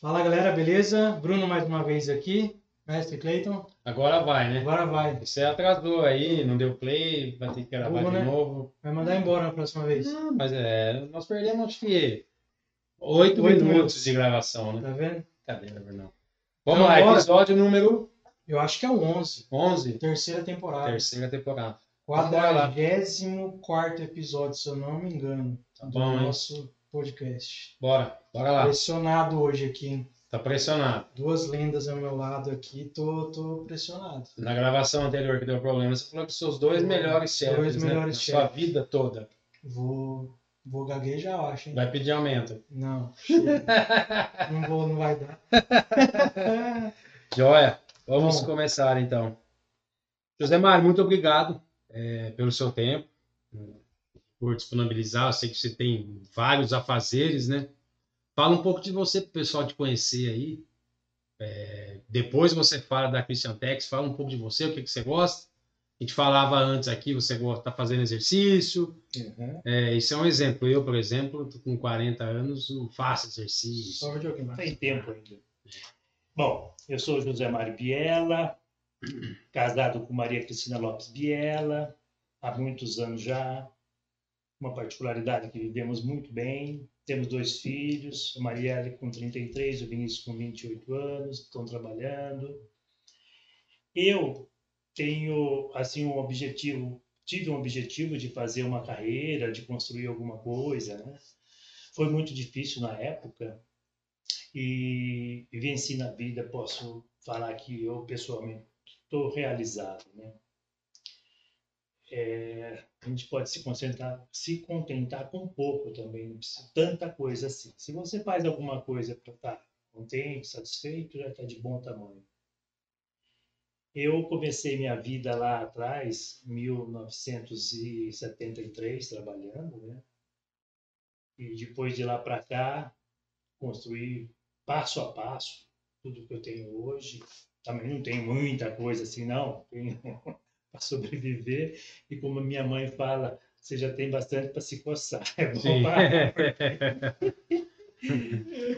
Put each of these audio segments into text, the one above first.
Fala galera, beleza? Bruno mais uma vez aqui, mestre Clayton. Agora vai, né? Agora vai. Você atrasou aí, não deu play, vai ter que gravar Vamos, de né? novo. Vai mandar embora na próxima vez. Não, mas é, nós perdemos acho que oito Oito minutos, minutos. de gravação, né? Tá vendo? Cadê, Bruno? Vamos Então, lá, bora. episódio número Eu acho que é o 11, 11, terceira temporada. terceira temporada. Bora lá. 44 episódio, se eu não me engano, Tá do bom, hein? nosso podcast. Bora, bora lá. Pressionado hoje aqui, hein? Tá pressionado. Duas lendas ao meu lado aqui, tô, tô pressionado. Na gravação anterior que deu problema, você falou que seus dois Dois melhores chefes, né? melhores sua chefes. vida toda. Vou, vou gaguejar, eu acho, hein? Vai pedir aumento. Não, não vou, não vai dar. Joia, vamos Bom. começar então. José Mário, muito obrigado eh, pelo seu tempo, por disponibilizar. Eu sei que você tem vários afazeres, né? Fala um pouco de você para o pessoal te conhecer aí. Eh, depois você fala da Christian Tex, fala um pouco de você, o que, que você gosta. A gente falava antes aqui, você gosta tá fazendo exercício. Uhum. Eh, isso é um exemplo. Eu, por exemplo, tô com 40 anos, não faço exercício. Só o videogame. Tem tempo ainda. Bom, eu sou José Mário Biela, casado com Maria Cristina Lopes Biela, há muitos anos já. Uma particularidade que vivemos muito bem. Temos dois filhos, a Marielle com 33, o Vinícius com 28 anos, estão trabalhando. Eu tenho assim um objetivo, tive um objetivo de fazer uma carreira, de construir alguma coisa, né? Foi muito difícil na época, e venci na vida, posso falar que eu pessoalmente estou realizado, né? É, a gente pode se concentrar, se contentar com pouco também, não precisa tanta coisa assim. Se você faz alguma coisa para estar contente, satisfeito, já está de bom tamanho. Eu comecei minha vida lá atrás, 1973, trabalhando, né? E depois de lá para cá, construir passo a passo tudo que eu tenho hoje. Também não tenho muita coisa assim, não. Tenho para sobreviver. E como minha mãe fala, você já tem bastante para se coçar. É bom Sim. parar.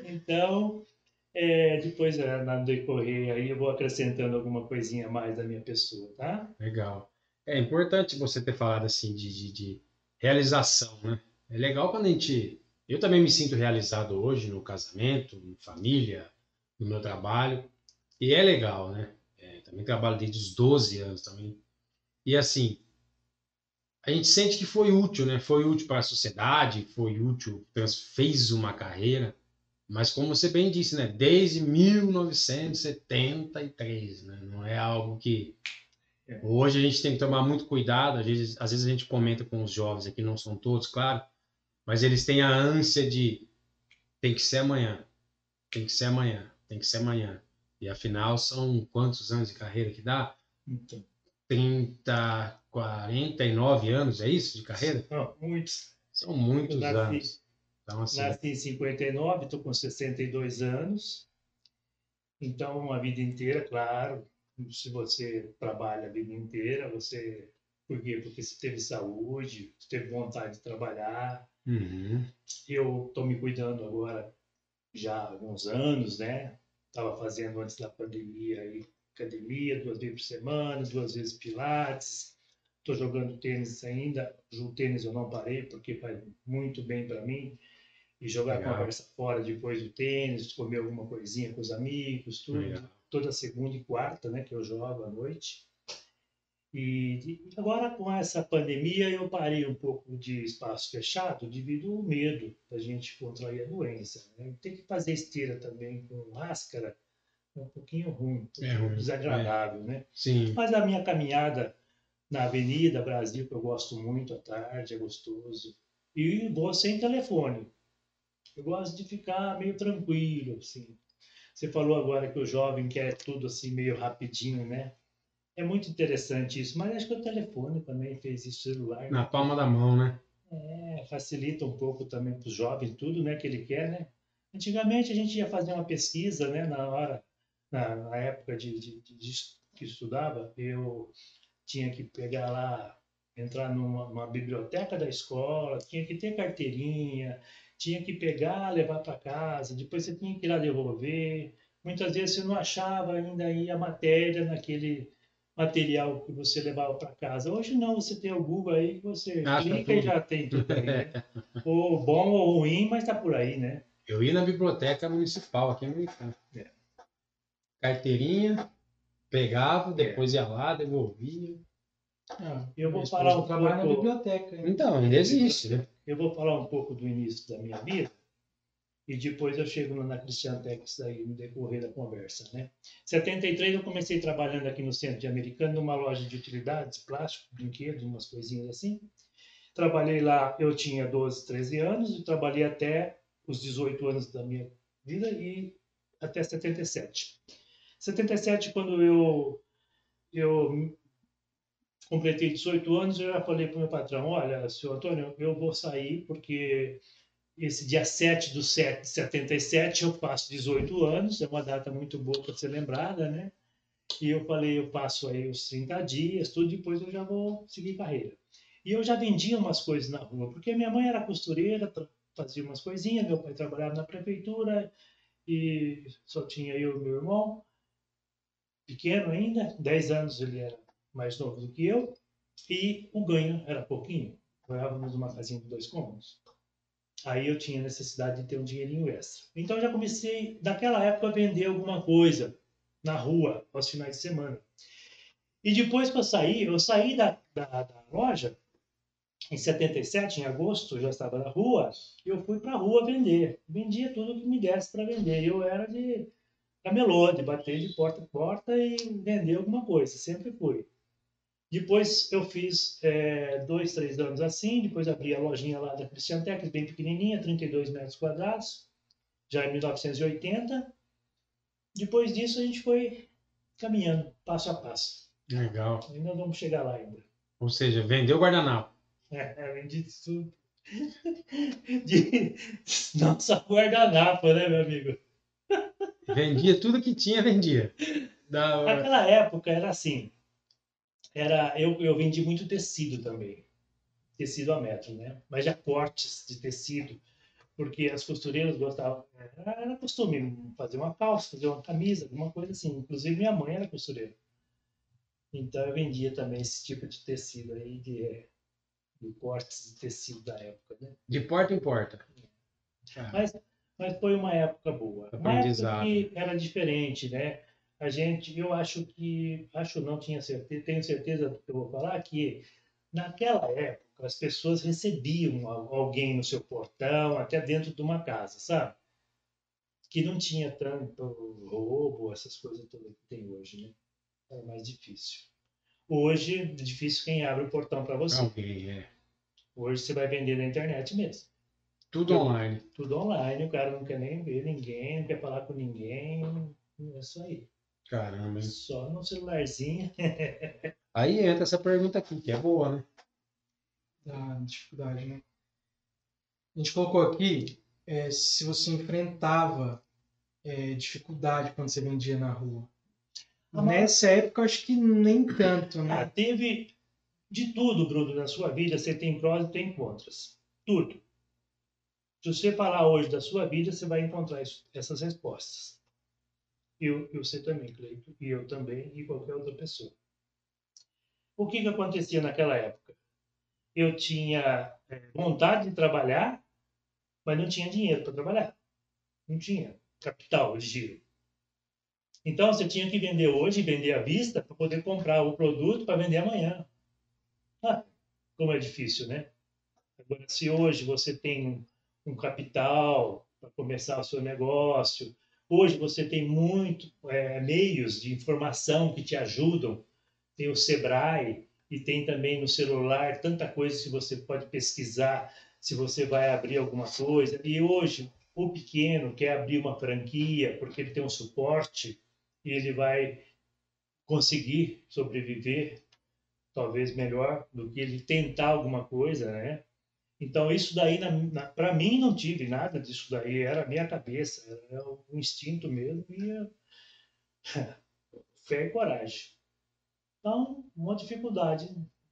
Então, é, depois, eh, na decorrer aí, eu vou acrescentando alguma coisinha a mais da minha pessoa, tá? Legal. É importante você ter falado assim de, de, de realização, né? É legal quando a gente. Eu também me sinto realizado hoje no casamento, em família, no meu trabalho. E é legal, né? É, também trabalho desde os 12 anos também. E assim, a gente sente que foi útil, né? Foi útil para a sociedade, foi útil, fez uma carreira. Mas como você bem disse, né? Desde 1973, né? Não é algo que Hoje a gente tem que tomar muito cuidado, às vezes, às vezes a gente comenta com os jovens aqui, não são todos, claro, mas eles têm a ânsia de tem que ser amanhã, tem que ser amanhã, tem que ser amanhã. E afinal são quantos anos de carreira que dá? Então, 30, 49 anos, é isso de carreira? ó, muitos. São muitos nasci- anos. Então, assim, Nasci em 59, estou com 62 anos. Então, uma vida inteira, claro. Se você trabalha a vida inteira, você. Por quê? Porque você teve saúde, você teve vontade de trabalhar. Uhum, Eu estou me cuidando agora já há alguns anos, né? Estava fazendo antes da pandemia aí, academia, duas vezes por semana, duas vezes pilates. Estou jogando tênis ainda. O tênis eu não parei porque faz muito bem para mim. E jogar Legal. conversa fora depois do tênis, comer alguma coisinha com os amigos, tudo. Legal. Toda segunda e quarta, né? Que eu jogo à noite. E, agora com essa pandemia eu parei um pouco de espaço fechado devido ao medo da gente contrair a doença. Né? Tem que fazer esteira também com máscara, é um pouquinho ruim, um É ruim, desagradável, né? sim, Mas a minha caminhada na Avenida Brasil, que eu gosto muito à tarde, é gostoso. E vou sem telefone. Eu gosto de ficar meio tranquilo, assim. Você falou agora que o jovem quer tudo assim meio rapidinho, né? É muito interessante isso, mas acho que o telefone também fez isso, celular. na palma da mão, né? É, facilita um pouco também para os jovens tudo, né, que ele quer, né? Antigamente a gente ia fazer uma pesquisa, né, na hora, na, na época de, de, de, de que estudava, eu tinha que pegar lá, entrar numa, numa biblioteca da escola, tinha que ter carteirinha, tinha que pegar, levar para casa, depois você tinha que ir lá devolver. Muitas vezes você não achava ainda aí a matéria naquele material que você levava para casa. Hoje não, você tem o Google aí que você Acha clica e já tem tudo aí, né? ou bom ou ruim, mas tá por aí, né? Eu ia na biblioteca municipal aqui no Infam. É. Carteirinha, pegava, depois ia lá, devolvia. Ah, Eu vou falar um trabalha pouco- na biblioteca. hein? Então, ainda existe, né? Eu vou falar um pouco do início da minha vida e depois eu chego na Christian Tex aí no decorrer da conversa, né? Em 73 eu comecei trabalhando aqui no centro de Americano numa loja de utilidades, plástico, brinquedos, umas coisinhas assim. Trabalhei lá, eu tinha 12, 13 anos e trabalhei até os 18 anos da minha vida e até 77. 77 quando eu eu completei 18 anos, eu já falei para o meu patrão, olha, senhor Antônio, eu vou sair porque esse dia 7 do 7 de 77 eu faço 18 anos, é uma data muito boa para ser lembrada, né? E eu falei, eu passo aí os 30 dias, tudo, depois eu já vou seguir carreira. E eu já vendia umas coisas na rua, porque minha mãe era costureira, fazia umas coisinhas, meu pai trabalhava na prefeitura e só tinha eu e meu irmão, pequeno ainda, 10 anos ele era mais novo do que eu, e o ganho era pouquinho. Morávamos numa casinha de dois cômodos. Aí eu tinha necessidade de ter um dinheirinho extra. Então já comecei, naquela época, a vender alguma coisa na rua, aos finais de semana. E depois que eu saí, eu saí da, da, da loja, em 77, em agosto, já estava na rua, eu fui para a rua vender. Vendia tudo que me desse para vender. Eu era de camelô, de bater de porta a porta e vender alguma coisa, sempre fui. Depois eu fiz é, dois, três anos assim, depois abri a lojinha lá da Christian Tech, bem pequenininha, 32 metros quadrados, já em 1980. Depois disso a gente foi caminhando, passo a passo. Legal. Ainda vamos chegar lá ainda. Ou seja, vendeu guardanapo. É, é, vendi tudo. De... Só guardanapo, né, meu amigo? Vendia tudo que tinha, vendia. Da. Naquela época era assim. Era, eu, eu vendi muito tecido também. Tecido a metro, né? Mas já cortes de tecido. Porque as costureiras gostavam. Era, era costume fazer uma calça, fazer uma camisa, alguma coisa assim. Inclusive minha mãe era costureira. Então eu vendia também esse tipo de tecido aí, de, de cortes de tecido da época, né? De porta em porta. Ah, Mas, mas foi uma época boa. Uma época Aprendizado. que era diferente, né? A gente, eu acho que, acho não tinha certeza, tenho certeza do que eu vou falar, que naquela época as pessoas recebiam al- alguém no seu portão, até dentro de uma casa, sabe? Que não tinha tanto roubo, essas coisas todas que tem hoje, né? Era mais difícil. Hoje, é difícil quem abre o portão para você. Alguém, é. Hoje você vai vender na internet mesmo Tudo online. tudo online, o cara não quer nem ver ninguém, não quer falar com ninguém, é isso aí. Caramba? Só no celularzinho. Aí entra essa pergunta aqui, que é boa, né? da dificuldade, né? A gente colocou aqui é, se você enfrentava é, dificuldade quando você vendia na rua. Ah, mas- Nessa época, eu acho que nem tanto, Ah, né? teve de tudo, Bruno, na sua vida, você tem prós e tem contras. Tudo. Se você falar hoje da sua vida, você vai encontrar isso- essas respostas. Eu, você também, Cleito, e eu também, e qualquer outra pessoa. O que, que acontecia naquela época? Eu tinha eh, vontade de trabalhar, mas não tinha dinheiro para trabalhar. Não tinha capital de giro. Então você tinha que vender hoje, vender à vista, para poder comprar o produto para vender amanhã. Ah, como é difícil, né? Agora, se hoje você tem um capital para começar o seu negócio, hoje você tem muito é, meios de informação que te ajudam. Tem o Sebrae e tem também no celular tanta coisa que você pode pesquisar se você vai abrir alguma coisa. E hoje o pequeno quer abrir uma franquia porque ele tem um suporte e ele vai conseguir sobreviver talvez melhor do que ele tentar alguma coisa, né? Então isso daí, na, na, para mim, não tive nada disso daí. Era a minha cabeça, era o instinto mesmo e fé e coragem. Então, uma dificuldade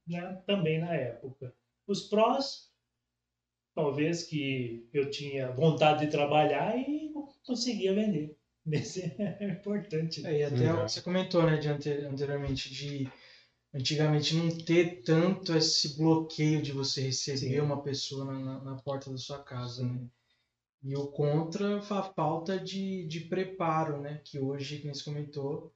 né, também na época. Os prós, talvez que eu tinha vontade de trabalhar e conseguia vender. Esse é importante. É, e até uhum. você comentou, né, de anteriormente, de antigamente não ter tanto esse bloqueio de você receber Sim. uma pessoa na, na, porta da sua casa, né? E o contra a falta de, de preparo, né? Que hoje, como você comentou,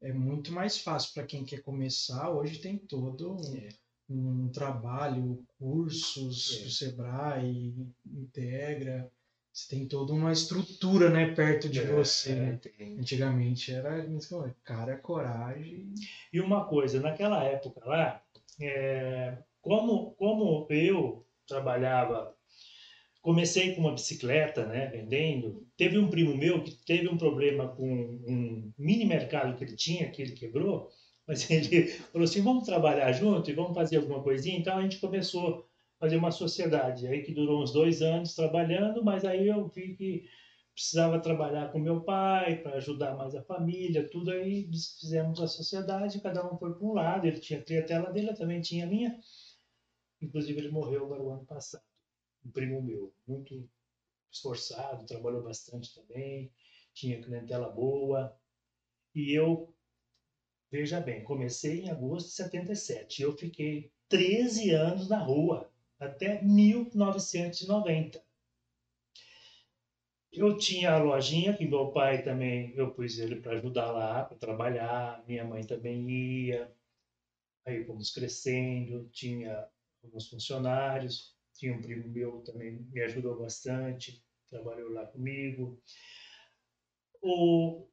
é muito mais fácil para quem quer começar. Hoje tem todo um, é. um trabalho, cursos é. do Sebrae, integra. Você tem toda uma estrutura, né, perto de é, você. Né? Antigamente era cara, coragem. E uma coisa, naquela época lá, é, como, como eu trabalhava comecei com uma bicicleta, né, vendendo. Teve um primo meu que teve um problema com um mini mercado que ele tinha, que ele quebrou, mas ele falou assim, vamos trabalhar junto e vamos fazer alguma coisinha. Então a gente começou fazer uma sociedade, aí que durou uns dois anos trabalhando, mas aí eu vi que precisava trabalhar com meu pai para ajudar mais a família, tudo aí fizemos a sociedade, cada um foi para um lado, ele tinha a clientela dele, eu também tinha a minha. Inclusive ele morreu agora o ano passado um primo meu, muito esforçado, trabalhou bastante também, tinha clientela boa. E eu, veja bem, comecei em agosto de 77. Eu fiquei 13 anos na rua, até 1990. Eu tinha a lojinha que meu pai também, eu pus ele para ajudar lá, para trabalhar, minha mãe também ia. Aí fomos crescendo, tinha alguns funcionários. Tinha um primo meu também me ajudou bastante, trabalhou lá comigo. O,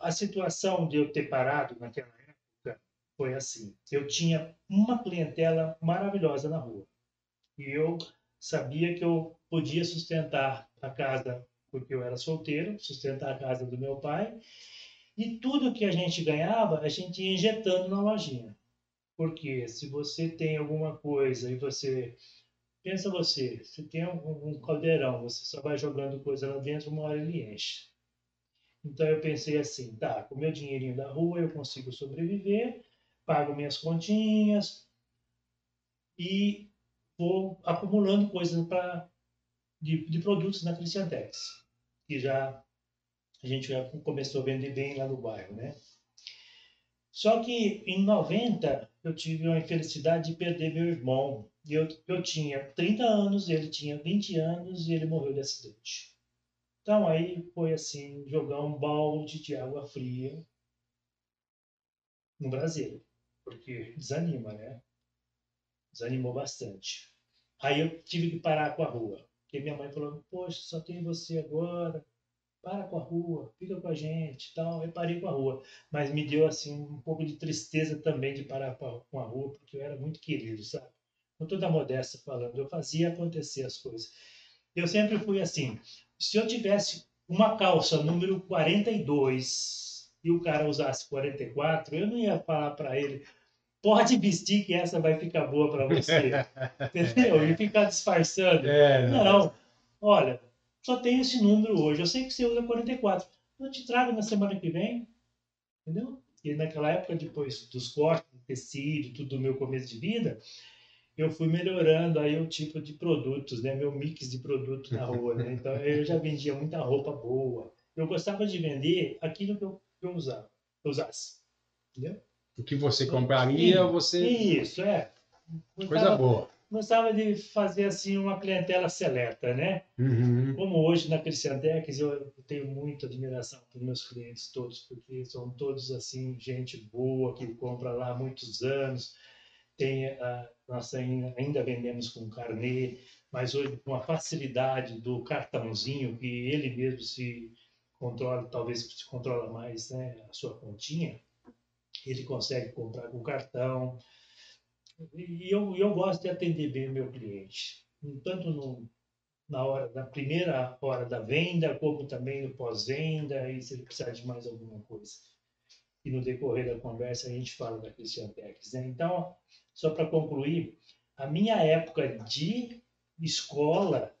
a situação de eu ter parado naquela época foi assim: eu tinha uma clientela maravilhosa na rua e eu sabia que eu podia sustentar a casa porque eu era solteiro, sustentar a casa do meu pai e tudo que a gente ganhava a gente ia injetando na lojinha. Porque se você tem alguma coisa e você Pensa você, você tem um, um caldeirão, você só vai jogando coisa lá dentro, uma hora ele enche. Então eu pensei assim, tá, com meu dinheirinho da rua eu consigo sobreviver, pago minhas continhas e vou acumulando coisas para de, de, produtos na Cristiantex, que já a gente já começou a vender bem lá no bairro, né? Só que em 90 eu tive a infelicidade de perder meu irmão eu, eu tinha 30 anos, ele tinha 20 anos e ele morreu de acidente. Então aí foi assim, jogar um balde de água fria no Brasil, porque desanima, né? Desanimou bastante. Aí eu tive que parar com a rua, porque minha mãe falou, poxa, só tem você agora, para com a rua, fica com a gente, tal. Eu parei com a rua, mas me deu assim um pouco de tristeza também de parar com a rua, porque eu era muito querido, sabe? com toda a modéstia falando, eu fazia acontecer as coisas. Eu sempre fui assim, se eu tivesse uma calça número 42 e o cara usasse 44, eu não ia falar para ele, pode vestir que essa vai ficar boa para você. Entendeu? E ficar disfarçando. É, não. não, olha, só tem esse número hoje. Eu sei que você usa 44. Eu te trago na semana que vem. Entendeu? E naquela época, depois dos cortes, tecido, tudo do meu começo de vida, eu fui melhorando aí o tipo de produtos, né? Meu mix de produtos na rua, né? Então eu já vendia muita roupa boa. Eu gostava de vender aquilo que eu, que eu usava, eu usasse, entendeu? O que você compraria, Sim, você... Isso, é. Gostava, Coisa boa. Gostava de fazer assim uma clientela seleta, né? Uhum. Como hoje na Cristiantex eu tenho muita admiração pelos meus clientes todos, porque são todos assim gente boa que compra lá há muitos anos tem a, nós ainda, ainda vendemos com carnê, mas hoje com a facilidade do cartãozinho, que ele mesmo se controla, talvez se controla mais né, a sua continha, ele consegue comprar com cartão. E eu, eu gosto de atender bem o meu cliente, tanto no, na, hora, na primeira hora da venda, como também no pós-venda, e se ele precisar de mais alguma coisa. E no decorrer da conversa a gente fala da Christian Tex. Né? Então, só para concluir, a minha época de escola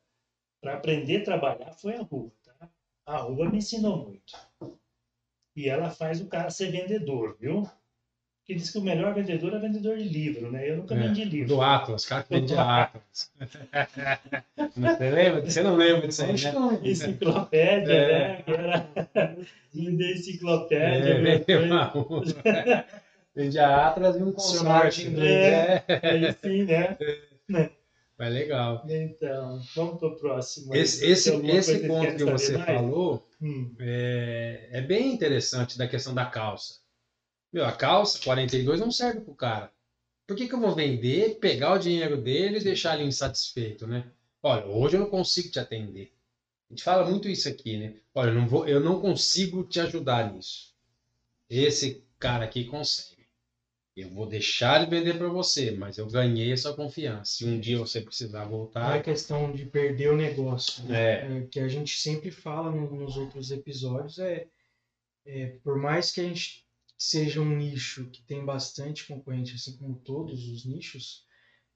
para aprender a trabalhar foi a rua. Tá? A rua me ensinou muito. E ela faz o cara ser vendedor, viu? Porque que diz que o melhor vendedor é vendedor de livro, né? Eu nunca É, vendi livro. Do Atlas, cara que vendia Atlas. Você lembra? Você não lembra disso aí, né? Enciclopédia, É. né? Era vender enciclopédia. É, outra. Vendia Atlas e um consórcio. inglês. É, Aí sim, né? Mas legal. Então, vamos para o próximo. Esse, esse, esse ponto que você mais? falou Hum, é, é bem interessante da questão da calça. Meu, a calça 42 não serve pro cara. Por que, que eu vou vender, pegar o dinheiro dele e deixar ele insatisfeito, né? Olha, hoje eu não consigo te atender. A gente fala muito isso aqui, né? Olha, eu não, vou, eu não consigo te ajudar nisso. Esse cara aqui consegue. Eu vou deixar ele vender para você, mas eu ganhei a sua confiança. Se um dia você precisar Não é voltar. questão de perder o negócio. né? É, É, que a gente sempre fala no- nos outros episódios é, é, por mais que a gente seja um nicho que tem bastante concorrente, assim como todos os nichos,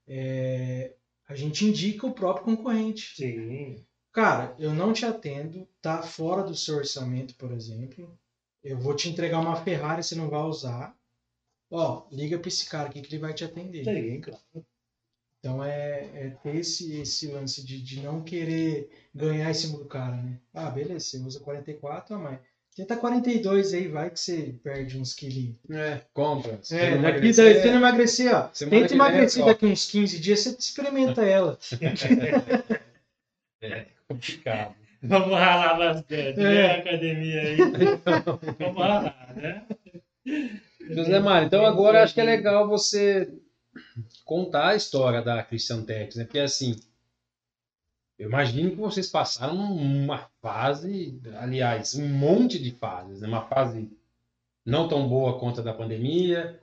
é, a gente indica o próprio concorrente. sim. Cara, eu não te atendo, tá fora do seu orçamento, por exemplo. Eu vou te entregar uma Ferrari, você não vai usar. Ó, liga para esse cara aqui que ele vai te atender. Sim, claro. Então é, é ter esse, esse lance de, de não querer ganhar em cima do cara, né? Ah, beleza, você usa 44, ah, mas tenta 42 aí, vai que você perde uns quilinhos. é, compra. Se É, daqui emagrecer, daí, não emagrecer, ó. Semana Tenta emagrecer ó. daqui uns 15 dias, você experimenta ela. É complicado. Vamos ralar bastante, É. né? A academia aí. Vamos ralar, né? José Mário, então agora acho que é legal você contar a história da Christian Tex, né? Porque assim, eu imagino que vocês passaram uma fase, aliás, um monte de fases, né? Uma fase não tão boa conta da pandemia.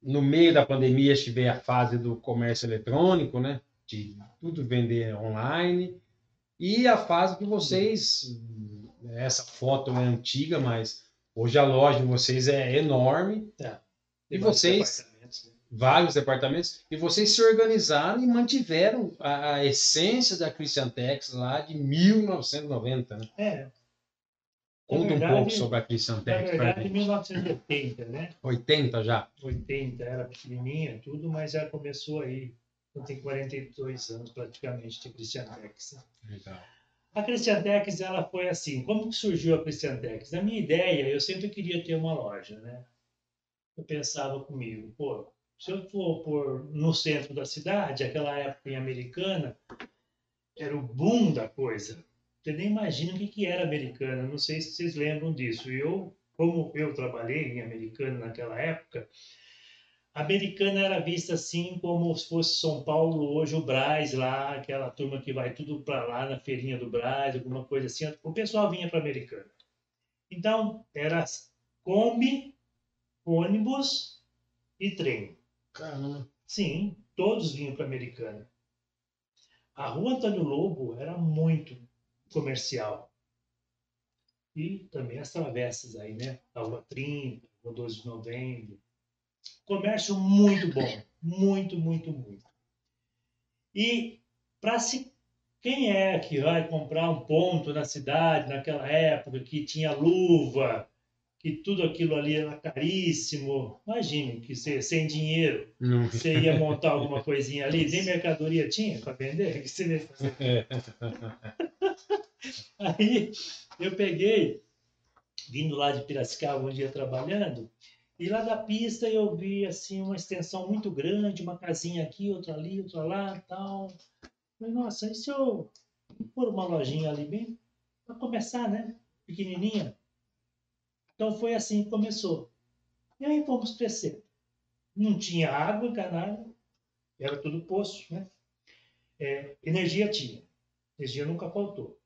No meio da pandemia tive a fase do comércio eletrônico, né? De tudo vender online. E a fase que vocês, essa foto é antiga, mas hoje a loja de vocês é enorme E vocês? Departamentos, né? vários departamentos, e vocês se organizaram e mantiveram a, a essência da Christian Tex lá de 1990. Né? É, Conta verdade- um pouco sobre a Christian na Tex pra verdade, gente. 1980, né? 80 já? 80 era pequenininha, tudo, mas já começou aí. Eu tenho 42 anos praticamente de Christian Tex. né? Legal. A Christian Tex, ela foi assim. Como que surgiu a Christian Tex? Na minha ideia, eu sempre queria ter uma loja, né? Eu pensava comigo, pô, se eu for por, no centro da cidade, aquela época em Americana, era o boom da coisa. Você nem imagina o que, que era Americana. Não sei se vocês lembram disso. Eu, como eu trabalhei em Americana naquela época, Americana era vista assim como se fosse São Paulo hoje o Brás lá, aquela turma que vai tudo para lá na feirinha do Brás, alguma coisa assim. O pessoal vinha para Americana. Então era Kombi, ônibus e trem. Caramba. Sim, todos vinham para Americana. A rua Antônio Lobo era muito comercial. E também as travessas aí, né? A rua 30, a rua 12 de novembro. Comércio muito bom. Muito, muito, muito. E para se. Quem é que vai comprar um ponto na cidade naquela época que tinha luva, que tudo aquilo ali era caríssimo? Imagine que você, sem dinheiro, Não. você ia montar alguma coisinha ali, nem mercadoria tinha para vender, que você ia fazer. Aí eu peguei, vindo lá de Piracicaba um dia trabalhando, e lá da pista eu vi assim uma extensão muito grande, uma casinha aqui, outra ali, outra lá, tal. Falei, nossa, e se eu pôr uma lojinha ali bem para começar, né? Pequenininha. Então foi assim que começou. E aí fomos crescendo. Não tinha água encanada, era tudo poço, né? É, energia tinha. Energia nunca faltou.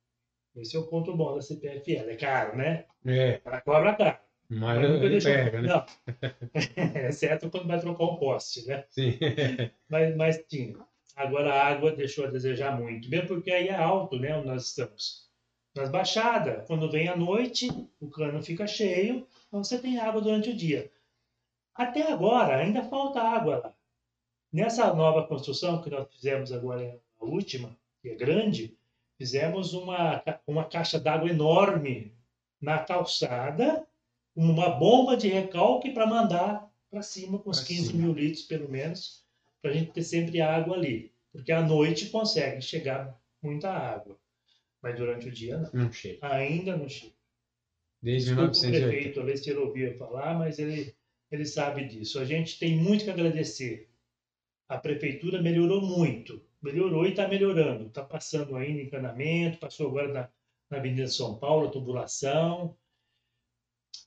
Esse é o ponto bom da CPFL. É caro, né? É, Ela cobra caro. Mas nunca pega, né? Não. Exceto quando vai trocar um poste, né? Sim. Mas, mas tinha. Agora a água deixou a desejar muito. Mesmo porque aí é alto, né? Onde nós estamos. Nas baixadas, quando vem a noite, o cano fica cheio, então você tem água durante o dia. Até agora, ainda falta água lá. Nessa nova construção que nós fizemos agora, a última, que é grande, fizemos uma, uma caixa d'água enorme na calçada, uma bomba de recalque para mandar para cima, com uns Pra 15 cima. mil litros pelo menos, para a gente ter sempre água ali. Porque à noite consegue chegar muita água, mas durante o dia não. Não chega. Ainda não chega. Desde Desculpa o 1980. prefeito, talvez se ele ouvia falar, mas ele, ele sabe disso. A gente tem muito que agradecer. A prefeitura melhorou muito, melhorou e está melhorando. Está passando ainda encanamento, passou agora na, na Avenida São Paulo, a tubulação.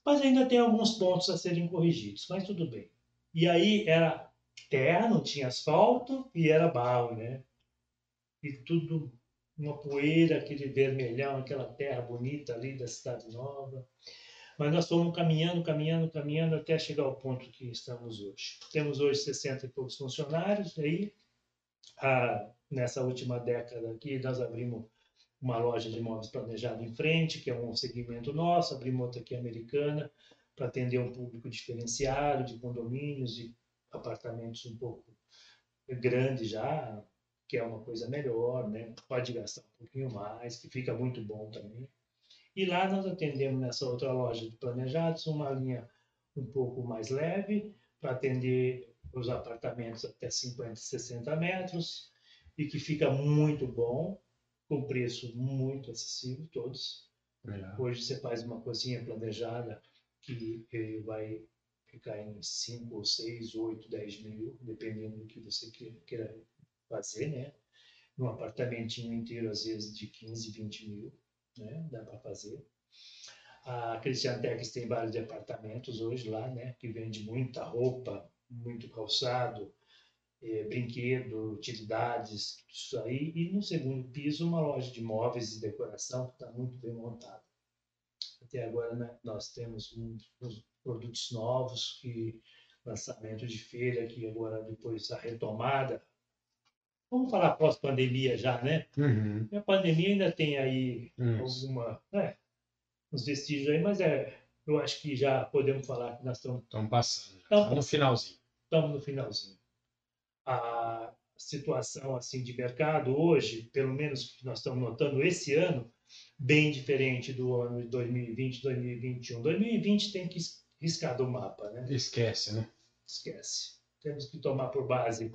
Mas ainda tem alguns pontos a serem corrigidos, mas tudo bem. E aí era terra, não tinha asfalto e era barro, né? E tudo uma poeira, aquele vermelhão, aquela terra bonita ali da Cidade Nova. Mas nós fomos caminhando, caminhando, caminhando até chegar ao ponto que estamos hoje. Temos hoje 60 e poucos funcionários, aí ah, nessa última década aqui nós abrimos uma loja de imóveis planejado em frente, que é um segmento nosso, abrimos outra aqui americana, para atender um público diferenciado, de condomínios e apartamentos um pouco grandes já, que é uma coisa melhor, né? Pode gastar um pouquinho mais, que fica muito bom também. E lá nós atendemos nessa outra loja de planejados uma linha um pouco mais leve para atender os apartamentos até 50, 60 metros e que fica muito bom, com preço muito acessível, todos. Hoje você faz uma cozinha planejada que eh, vai ficar em 5 ou 6, 8, 10 mil, dependendo do que você que- queira fazer, né? Num apartamentinho inteiro, às vezes, de 15, 20 mil, né? Dá para fazer. A Christian Tex tem vários departamentos hoje lá, né? Que vende muita roupa, muito calçado, eh, brinquedo, utilidades, tudo isso aí. E no segundo piso, uma loja de móveis e decoração que está muito bem montada. Até agora, né, nós temos uns produtos novos, que lançamento de feira, que agora, depois da retomada, vamos falar pós-pandemia já, né? Uhum. A pandemia ainda tem aí Isso. alguma, né, uns vestígios aí, mas é, eu acho que já podemos falar que nós estamos Estamos passando. Tá no finalzinho. estamos no finalzinho. A situação assim de mercado hoje, pelo menos que nós estamos notando esse ano, bem diferente do ano de 2020, 2021. 2020 tem que riscar do mapa, né? Esquece, né? Esquece. Temos que tomar por base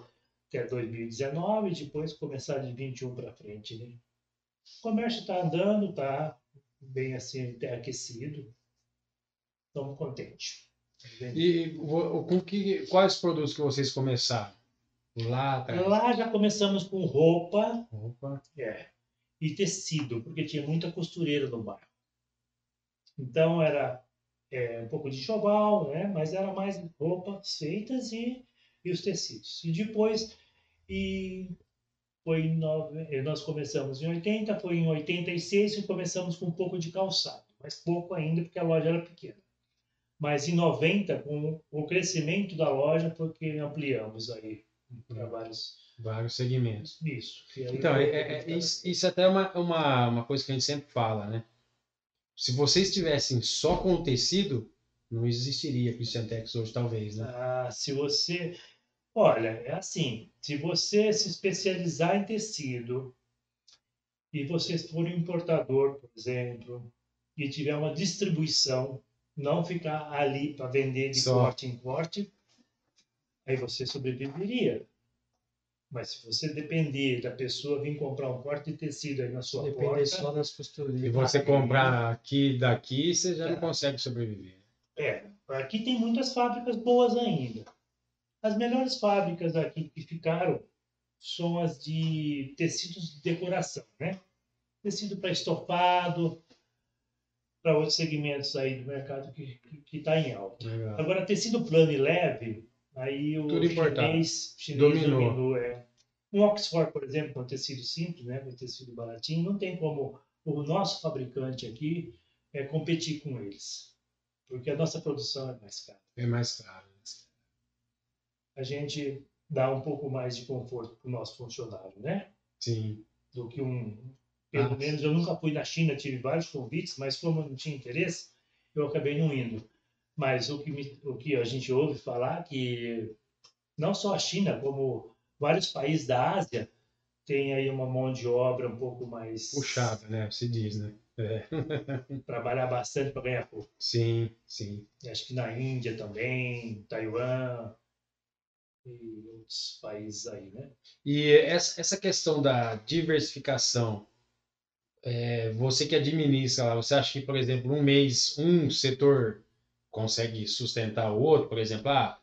até 2019 e depois começar de 21 para frente, né? O comércio está andando, está bem assim, até aquecido. Estamos contentes. E com que, quais produtos que vocês começaram? Lá atrás? Lá já começamos com roupa, Opa. É. E tecido, porque tinha muita costureira no bairro. Então era é, um pouco de enxoval, né? mas era mais roupas feitas e, e os tecidos. E depois, e foi nove, eh, nós começamos em 80, foi em 86 que começamos com um pouco de calçado, mas pouco ainda porque a loja era pequena. Mas em 90, com o crescimento da loja, foi que ampliamos aí para vários. Vários segmentos. Isso. Então, foi- é, é- isso, isso até é uma, uma, uma coisa que a gente sempre fala, né? Se vocês tivessem só com tecido, não existiria Christian Tex hoje, talvez, né? Ah, se você. Olha, é assim: se você se especializar em tecido e você for um importador, por exemplo, e tiver uma distribuição, não ficar ali para vender de Só. corte em corte, aí você sobreviveria. Mas se você depender da pessoa vir comprar um corte de tecido aí na sua Depender porta, só das costureiras. Se você comprar aqui daqui, você já não Tá. consegue sobreviver. É, aqui tem muitas fábricas boas ainda. As melhores fábricas aqui que ficaram são as de tecidos de decoração, né? Tecido para estofado, para outros segmentos aí do mercado que está em alta. Legal. Agora, tecido plano e leve, aí o Tudo importado. chinês, chinês Dominou. dominou. é. Um Oxford, por exemplo, com tecido simples, né, com tecido baratinho, não tem como o nosso fabricante aqui é, competir com eles, porque a nossa produção é mais cara. É mais caro. né? A gente dá um pouco mais de conforto para o nosso funcionário, né? Sim. do que um. Pelo Ah. menos eu nunca fui na China, tive vários convites, mas como eu não tinha interesse, eu acabei não indo. Mas o que, me- o que a gente ouve falar que não só a China, como vários países da Ásia têm aí uma mão de obra um pouco mais Puxado, né? Se diz, né? É. Trabalhar bastante para ganhar pouco. Sim, sim. E acho que na Índia também, Taiwan e outros países aí, né? E essa, essa questão da diversificação, é, você que administra lá, você acha que, por exemplo, um mês, um setor consegue sustentar o outro? Por exemplo, ah,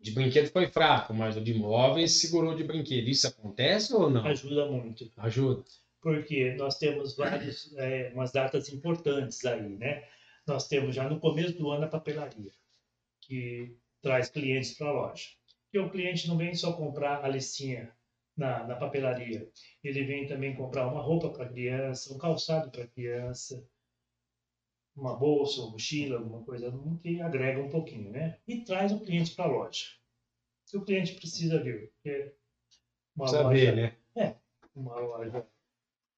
de brinquedo foi fraco, mas o de imóveis segurou de brinquedo. Isso acontece ou não? Ajuda muito. Ajuda. Porque nós temos várias, é, umas datas importantes aí, né? Nós temos já no começo do ano a papelaria, que traz clientes para a loja. E o cliente não vem só comprar a listinha na, na papelaria, ele vem também comprar uma roupa para criança, um calçado para criança, uma bolsa, uma mochila, alguma coisa que agrega um pouquinho, né? E traz o cliente para a loja. Se o cliente precisa ver, porque uma Saber, loja, né? é, uma loja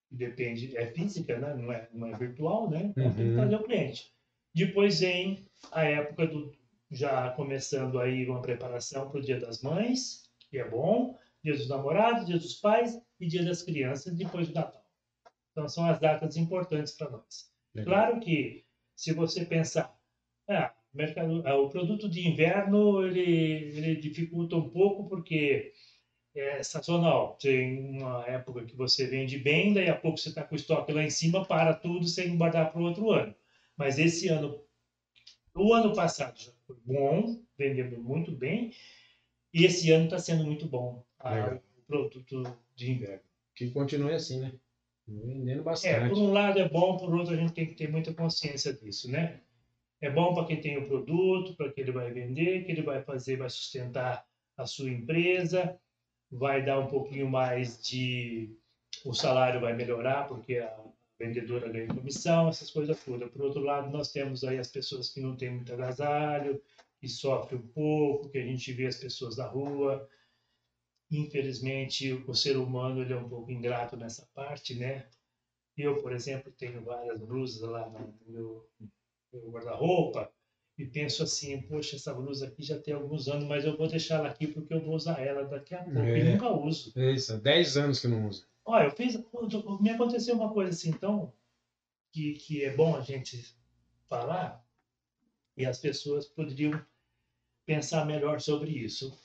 que depende, é física, né? Não é, não é virtual, né? Então tem que Uhum. trazer o cliente. Depois vem a época do já começando aí uma preparação para o Dia das Mães, que é bom, Dia dos Namorados, Dia dos Pais e Dia das Crianças, depois do Natal. Então são as datas importantes para nós. Legal. Claro que se você pensar, ah, mercado, ah, o produto de inverno ele, ele dificulta um pouco porque é sazonal. Tem uma época que você vende bem, daí a pouco você está com o estoque lá em cima, para tudo sem guardar para o outro ano. Mas esse ano, o ano passado já foi bom, vendendo muito bem, e esse ano está sendo muito bom ah, o produto de inverno. Que continue assim, né? Vendendo É, bastante. por um lado é bom, por outro a gente tem que ter muita consciência disso, né? É bom para quem tem o produto, para que ele vai vender, que ele vai fazer, vai sustentar a sua empresa, vai dar um pouquinho mais de. O salário vai melhorar, porque a vendedora ganha comissão, essas coisas todas. Por outro lado, nós temos aí as pessoas que não têm muito agasalho, que sofrem um pouco, que a gente vê as pessoas na rua. Infelizmente, o ser humano ele é um pouco ingrato nessa parte, né? Eu, por exemplo, tenho várias blusas lá no meu, meu guarda-roupa e penso assim, poxa, essa blusa aqui já tem alguns anos, mas eu vou deixar ela aqui porque eu vou usar ela daqui a pouco É. e nunca uso. É Isso, há 10 anos que não usa. Olha, eu fiz, me aconteceu uma coisa assim, então, que, que é bom a gente falar e as pessoas poderiam pensar melhor sobre isso.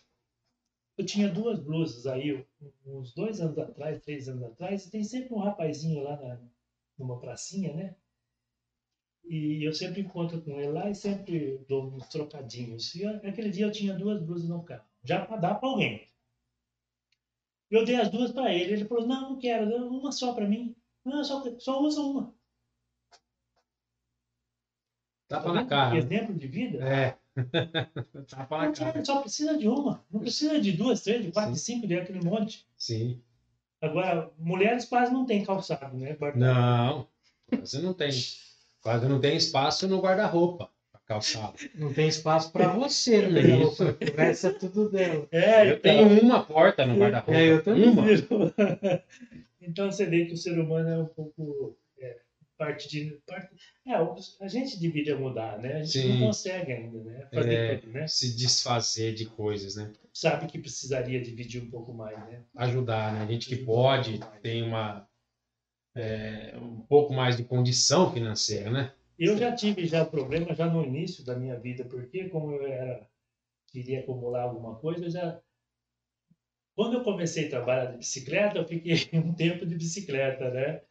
Eu tinha duas blusas aí, uns dois anos atrás, três anos atrás, e tem sempre um rapazinho lá na, numa pracinha, né? E eu sempre encontro com ele lá e sempre dou uns trocadinhos. E aquele dia eu tinha duas blusas no carro, já para dar para alguém. Eu dei as duas para ele. Ele falou: Não, não quero, uma só para mim. Não, só, só usa uma. Tapa Tá na cara. Que né? exemplo de vida. É. Tapa na cara. só precisa de uma. Não precisa de duas, três, de quatro, de cinco, de aquele monte. Sim. Agora, mulheres quase não têm calçado, né? Não. Você não tem. Quase não tem espaço no guarda-roupa. Calçado. Não tem espaço pra você, né? O resto é tudo dela. É, Eu então- tenho uma porta no guarda-roupa. É, eu também. Uma. então você vê que o ser humano é um pouco é, parte de. Parte, é, a gente deveria mudar, né? A gente Sim. não consegue ainda, né? Fazer É. tudo, né? Se desfazer de coisas, né? Sabe que precisaria dividir um pouco mais, né? Ajudar, né? A gente que pode, tem uma. é, um pouco mais de condição financeira, né? Eu já tive já problema já no início da minha vida, porque como eu era queria acumular alguma coisa, eu já quando eu comecei a trabalhar de bicicleta, eu fiquei um tempo de bicicleta, né?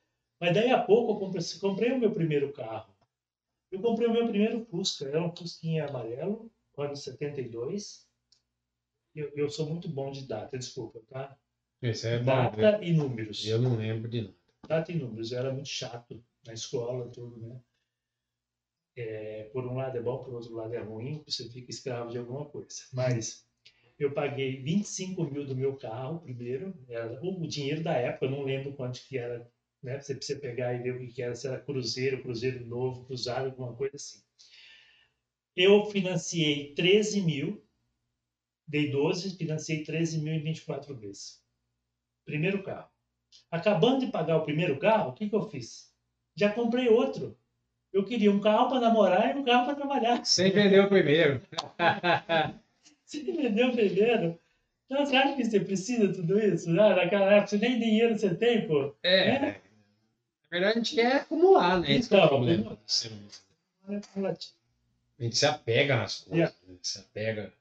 Mas daí a pouco eu comprei, comprei o meu primeiro carro. Eu comprei o meu primeiro Fusca, era um Fusquinha amarelo, ano 72. Eu, eu sou muito bom de data, desculpa, tá? Isso é bom. data e números. Eu não lembro de nada. data e números. Eu era muito chato na escola, tudo, né? É, por um lado é bom, por outro lado é ruim, você fica escravo de alguma coisa. Mas eu paguei 25 mil do meu carro primeiro, era o dinheiro da época, eu não lembro quanto que era, né? Você precisa pegar e ver o que era, se era cruzeiro, cruzeiro novo, cruzado, alguma coisa assim. Eu financiei 13 mil, dei 12, financiei 13 mil em 24 vezes. Primeiro carro. Acabando de pagar o primeiro carro, o que, que eu fiz? Já comprei outro. Eu queria um carro para namorar e um carro para trabalhar. Sem vender o primeiro. Você entendeu primeiro? Então, você acha que você precisa de tudo isso? Ah, naquela época, você nem dinheiro você tem, pô. É. Na verdade, a gente quer acumular, né? Esse que é o Então, problema. É. A gente se apega nas coisas, Yeah. né? se apega.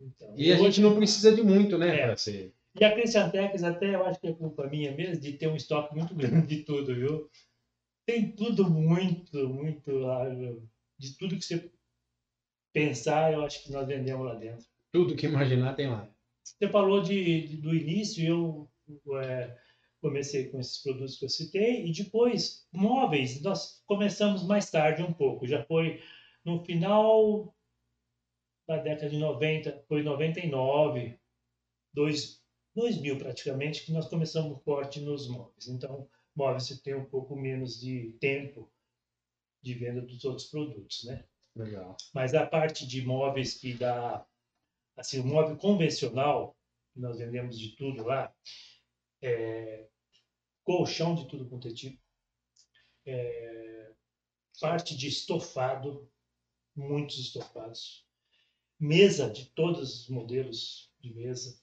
Então, E a hoje- gente não precisa de muito, né? É. Pra ser... E a Christiantex até eu acho que é culpa minha mesmo de ter um estoque muito grande de tudo, viu? Tem tudo muito, muito? De tudo que você pensar, eu acho que nós vendemos lá dentro. Tudo que imaginar tem lá. Você falou de, de- do início, eu é, comecei com esses produtos que eu citei, e depois, móveis, nós começamos mais tarde um pouco. Já foi no final da década de 90, foi 99, dois, 2000 praticamente, que nós começamos forte nos móveis. Então, móveis você tem um pouco menos de tempo de venda dos outros produtos, né? Legal. Mas a parte de móveis que dá, assim, o móvel convencional, que nós vendemos de tudo lá, é, colchão de tudo quanto é tipo, é, parte de estofado, muitos estofados, mesa de todos os modelos de mesa,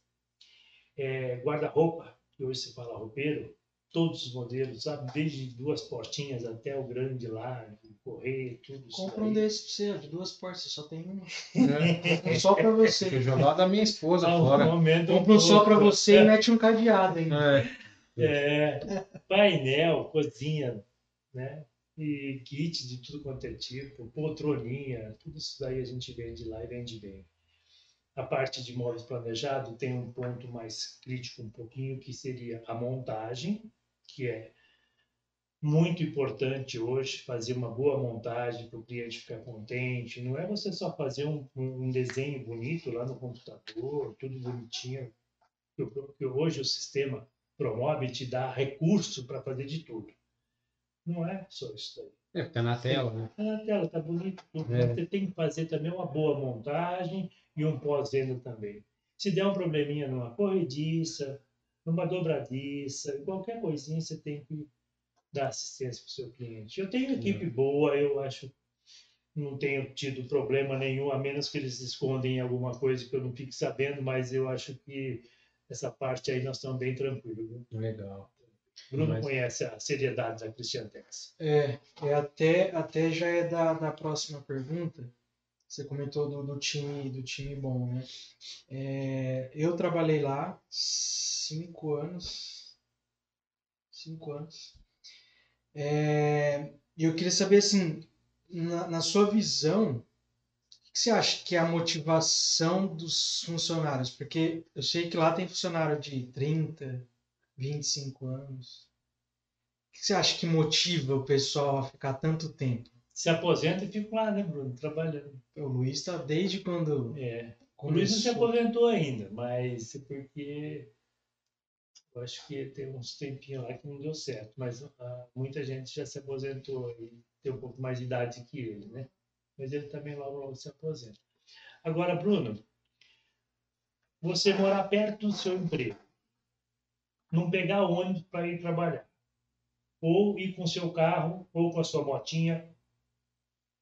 é, guarda-roupa, que hoje se fala roupeiro, todos os modelos, sabe? Desde duas portinhas até o grande lá, correio, tudo isso Compra um desses pra você, de duas portas, você só tem um. É. Um só pra você. Eu jogar da minha esposa Ah, fora. um Compra um só pra pouco. você e mete um cadeado ainda. É. É, painel, cozinha, né? E kit de tudo quanto é tipo, poltroninha, tudo isso daí a gente vende lá e vende bem. A parte de móveis planejado tem um ponto mais crítico um pouquinho, que seria a montagem, que é muito importante hoje fazer uma boa montagem para o cliente ficar contente. Não é você só fazer um, um desenho bonito lá no computador, tudo bonitinho. Porque hoje o sistema promove e te dá recurso para fazer de tudo. Não é só isso daí. É, tá na tela, né? Tá na tela, tá bonito. É. Você tem que fazer também uma boa montagem e um pós-venda também. Se der um probleminha numa corrediça, numa dobradiça, qualquer coisinha, você tem que dar assistência para o seu cliente. Eu tenho equipe boa, eu acho não tenho tido problema nenhum, a menos que eles escondem alguma coisa que eu não fique sabendo, mas eu acho que essa parte aí nós estamos bem tranquilos. Legal. Bruno Mas- conhece a seriedade da Christian Tex. É, é até, até já é da, da próxima pergunta. Você comentou do, do time do time bom, né? É, eu trabalhei lá cinco anos. Cinco anos. É, E eu queria saber, assim, na, na sua visão, que você acha que é a motivação dos funcionários? Porque eu sei que lá tem funcionário de 30, 25 anos. O que você acha que motiva o pessoal a ficar tanto tempo? Se aposenta e fica lá, né, Bruno? Trabalhando. O Luiz está desde quando É. O Luiz não se aposentou ainda, mas é porque eu acho que tem uns tempinhos lá que não deu certo. Mas ah, muita gente já se aposentou e tem um pouco mais de idade que ele, né? Mas ele também logo, logo se aposenta. Agora, Bruno, você morar perto do seu emprego, não pegar ônibus para ir trabalhar, ou ir com seu carro ou com a sua motinha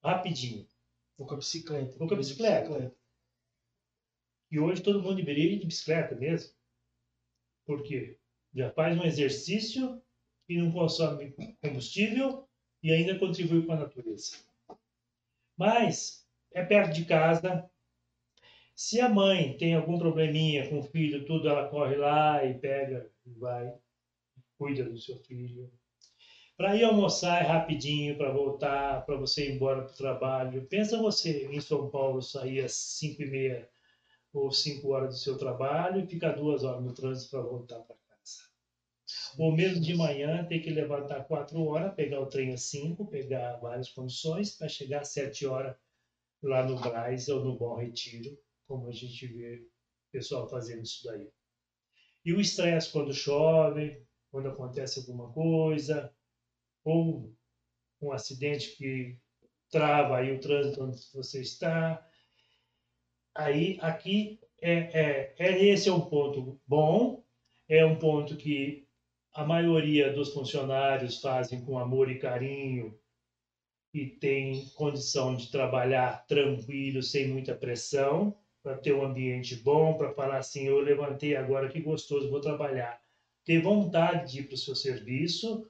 rapidinho. Ou com a bicicleta. Ou com a bicicleta. E hoje todo mundo deveria ir de bicicleta mesmo. Por quê? Já faz um exercício e não consome combustível e ainda contribui com a natureza. Mas é perto de casa. Se a mãe tem algum probleminha com o filho, tudo, ela corre lá e pega e vai, cuida do seu filho. Para ir almoçar é rapidinho, para voltar, para você ir embora para o trabalho. Pensa você em São Paulo sair às 5 e meia ou 5 horas do seu trabalho e ficar duas horas no trânsito para voltar para casa. Ou mesmo de manhã ter que levantar 4 horas, pegar o trem às 5, pegar várias condições para chegar às 7 horas lá no Braz ou no Bom Retiro, como a gente vê o pessoal fazendo isso daí. E o estresse quando chove, quando acontece alguma coisa, ou um acidente que trava aí o trânsito onde você está. Aí, aqui, é, é, é, esse é um ponto bom, é um ponto que a maioria dos funcionários fazem com amor e carinho e tem condição de trabalhar tranquilo, sem muita pressão, para ter um ambiente bom, para falar assim, eu levantei agora, que gostoso, vou trabalhar. Ter vontade de ir para o seu serviço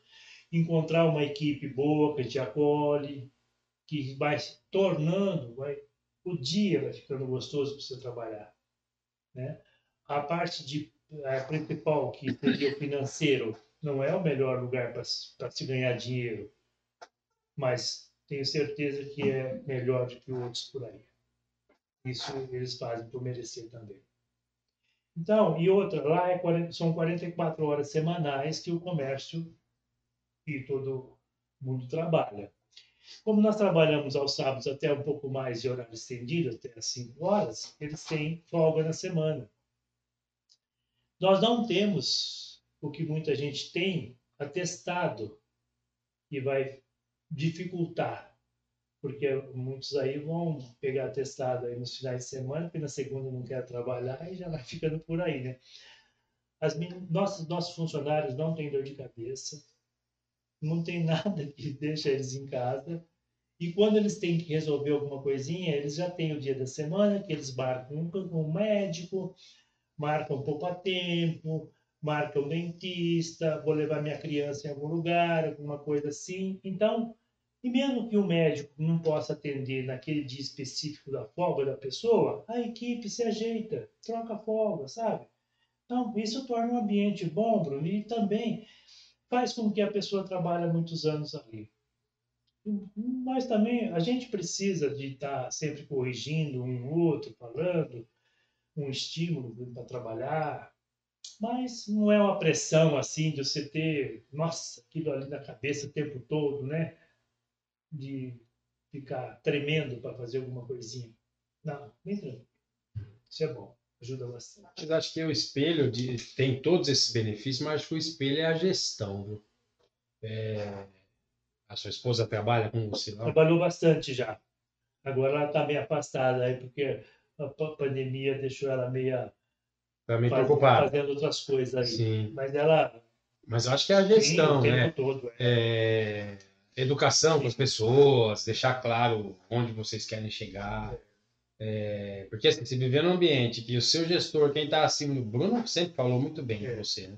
encontrar uma equipe boa que te acolhe, que vai se tornando, vai, o dia vai ficando gostoso para você trabalhar. Né? A parte de a principal, que seria o financeiro, não é o melhor lugar para se ganhar dinheiro, mas tenho certeza que é melhor do que outros por aí. Isso eles fazem por merecer também. Então, e outra, lá é 40, são 44 horas semanais que o comércio e todo mundo trabalha. Como nós trabalhamos aos sábados até um pouco mais de horário estendido, até as 5 horas, eles têm folga na semana. Nós não temos o que muita gente tem, atestado, e vai dificultar, porque muitos aí vão pegar atestado aí nos finais de semana, porque na segunda não quer trabalhar e já vai ficando por aí, né? As, nossos, nossos funcionários não têm dor de cabeça, não tem nada que deixa eles em casa. E quando eles têm que resolver alguma coisinha, eles já têm o dia da semana que eles marcam com um médico, marcam poupa tempo, marcam dentista, vou levar minha criança em algum lugar, alguma coisa assim. Então, e mesmo que o médico não possa atender naquele dia específico da folga da pessoa, a equipe se ajeita, troca folga, sabe? Então, isso torna um ambiente bom, Bruno, e também faz com que a pessoa trabalhe muitos anos ali. Mas também a gente precisa de estar sempre corrigindo um outro, falando, um estímulo para trabalhar, mas não é uma pressão assim de você ter, nossa, aquilo ali na cabeça o tempo todo, né? De ficar tremendo para fazer alguma coisinha. Não, bem tranquilo. Isso é bom, ajuda bastante. Mas acho que o espelho de, tem todos esses benefícios, mas acho que o espelho é a gestão, viu? É, a sua esposa trabalha com você lá? Trabalhou bastante já. Agora ela está meio afastada aí, porque a pandemia deixou ela meia também faz, preocupada fazendo outras coisas ali. Sim. Mas ela mas eu acho que é a gestão, Sim, né? Todo, é. É, educação Sim. com as pessoas, deixar claro onde vocês querem chegar. É, porque assim, se viver num ambiente que o seu gestor, quem está acima do Bruno, sempre falou muito bem é. de você, né?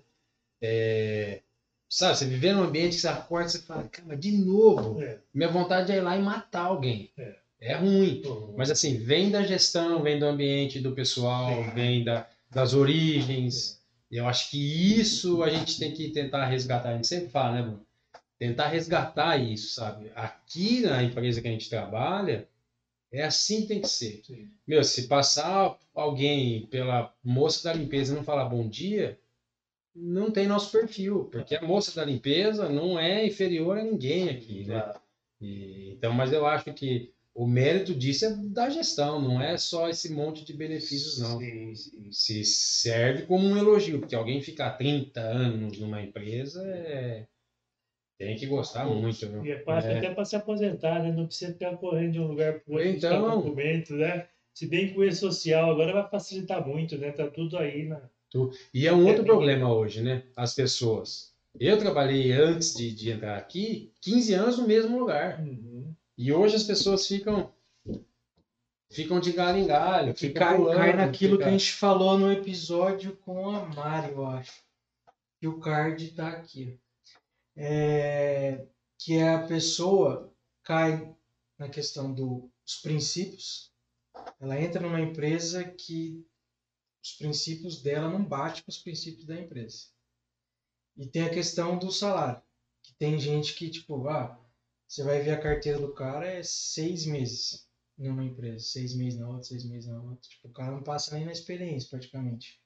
É, sabe, você viver num ambiente que você acorda e você fala, cara, de novo, é. minha vontade é ir lá e matar alguém. É. É ruim. Mas assim, vem da gestão, vem do ambiente do pessoal, vem da, das origens. Eu acho que isso a gente tem que tentar resgatar. A gente sempre fala, né, Bruno? Tentar resgatar isso, sabe? Aqui na empresa que a gente trabalha, é assim que tem que ser. Sim. Meu, se passar alguém pela moça da limpeza e não falar bom dia, não tem nosso perfil, porque a moça da limpeza não é inferior a ninguém aqui, né? E, então, mas eu acho que o mérito disso é da gestão, não é só esse monte de benefícios, não. Sim, sim. Se serve como um elogio, porque alguém ficar 30 anos numa empresa é... tem que gostar muito. Viu? E é fácil é. até para se aposentar, né? Não precisa ficar correndo de um lugar para o outro então, documento, né? Se bem que o e-social agora vai facilitar muito, né? Tá tudo aí na. E é um outro problema hoje, né? As pessoas. Eu trabalhei antes de, de entrar aqui 15 anos no mesmo lugar. Uhum. E hoje as pessoas ficam ficam de galho em galho. Que cai, pulando, cai naquilo fica... que a gente falou no episódio com a Mari, eu acho. Que o card tá aqui. É, que é a pessoa cai na questão dos princípios. Ela entra numa empresa que os princípios dela não batem com os princípios da empresa. E tem a questão do salário. Que tem gente que, tipo, ah, você vai ver a carteira do cara é seis meses numa empresa, seis meses na outra, seis meses na outra. Tipo, o cara não passa nem na experiência praticamente.